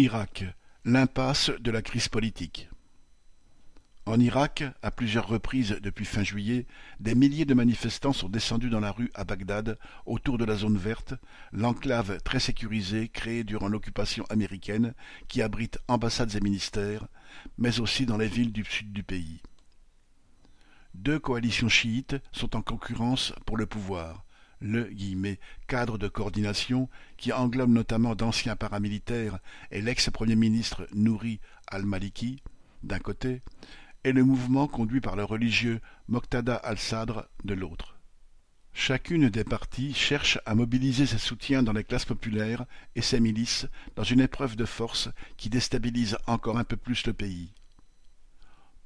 Irak, l'impasse de la crise politique. En Irak, à plusieurs reprises depuis fin juillet, des milliers de manifestants sont descendus dans la rue à Bagdad, autour de la zone verte, l'enclave très sécurisée créée durant l'occupation américaine qui abrite ambassades et ministères, mais aussi dans les villes du sud du pays. Deux coalitions chiites sont en concurrence pour le pouvoir, le « cadre de coordination » qui englobe notamment d'anciens paramilitaires et l'ex-premier ministre Nouri al-Maliki, d'un côté, et le mouvement conduit par le religieux Moqtada al-Sadr de l'autre. Chacune des parties cherche à mobiliser ses soutiens dans les classes populaires et ses milices dans une épreuve de force qui déstabilise encore un peu plus le pays.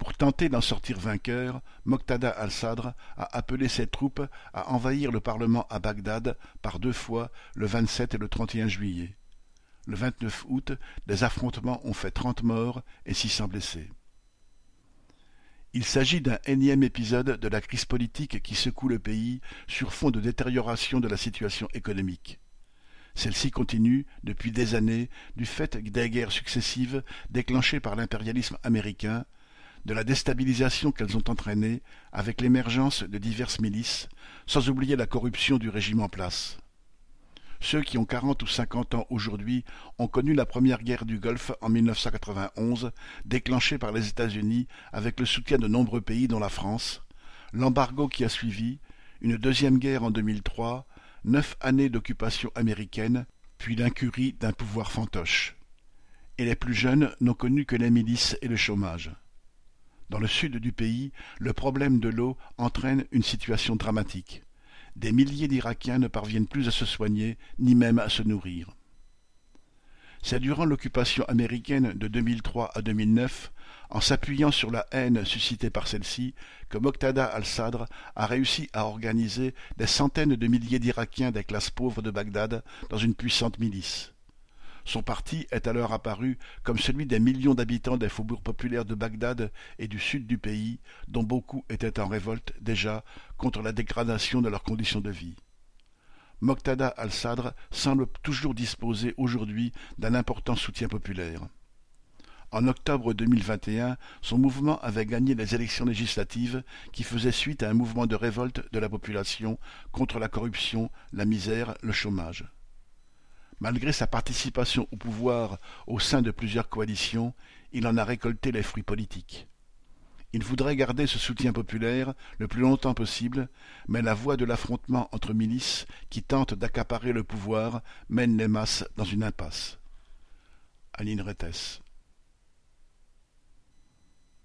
Pour tenter d'en sortir vainqueur, Moqtada al-Sadr a appelé ses troupes à envahir le Parlement à Bagdad par deux fois le 27 et le 31 juillet. Le 29 août, des affrontements ont fait trente morts et six cents blessés. Il s'agit d'un énième épisode de la crise politique qui secoue le pays sur fond de détérioration de la situation économique. Celle-ci continue, depuis des années, du fait des guerres successives déclenchées par l'impérialisme américain, de la déstabilisation qu'elles ont entraînée avec l'émergence de diverses milices, sans oublier la corruption du régime en place. Ceux qui ont quarante ou cinquante ans aujourd'hui ont connu la première guerre du Golfe en 1991, déclenchée par les États-Unis avec le soutien de nombreux pays dont la France, l'embargo qui a suivi, une deuxième guerre en 2003, neuf années d'occupation américaine, puis l'incurie d'un pouvoir fantoche. Et les plus jeunes n'ont connu que les milices et le chômage. Dans le sud du pays, le problème de l'eau entraîne une situation dramatique des milliers d'Irakiens ne parviennent plus à se soigner, ni même à se nourrir. C'est durant l'occupation américaine de 2003 à 2009, en s'appuyant sur la haine suscitée par celle-ci, que Moqtada al-Sadr a réussi à organiser des centaines de milliers d'Irakiens des classes pauvres de Bagdad dans une puissante milice. Son parti est alors apparu comme celui des millions d'habitants des faubourgs populaires de Bagdad et du sud du pays, dont beaucoup étaient en révolte déjà contre la dégradation de leurs conditions de vie. Moqtada al-Sadr semble toujours disposer aujourd'hui d'un important soutien populaire. En octobre 2021, son mouvement avait gagné les élections législatives qui faisaient suite à un mouvement de révolte de la population contre la corruption, la misère, le chômage. Malgré sa participation au pouvoir au sein de plusieurs coalitions, il en a récolté les fruits politiques. Il voudrait garder ce soutien populaire le plus longtemps possible, mais la voie de l'affrontement entre milices qui tentent d'accaparer le pouvoir mène les masses dans une impasse. Aline Rettes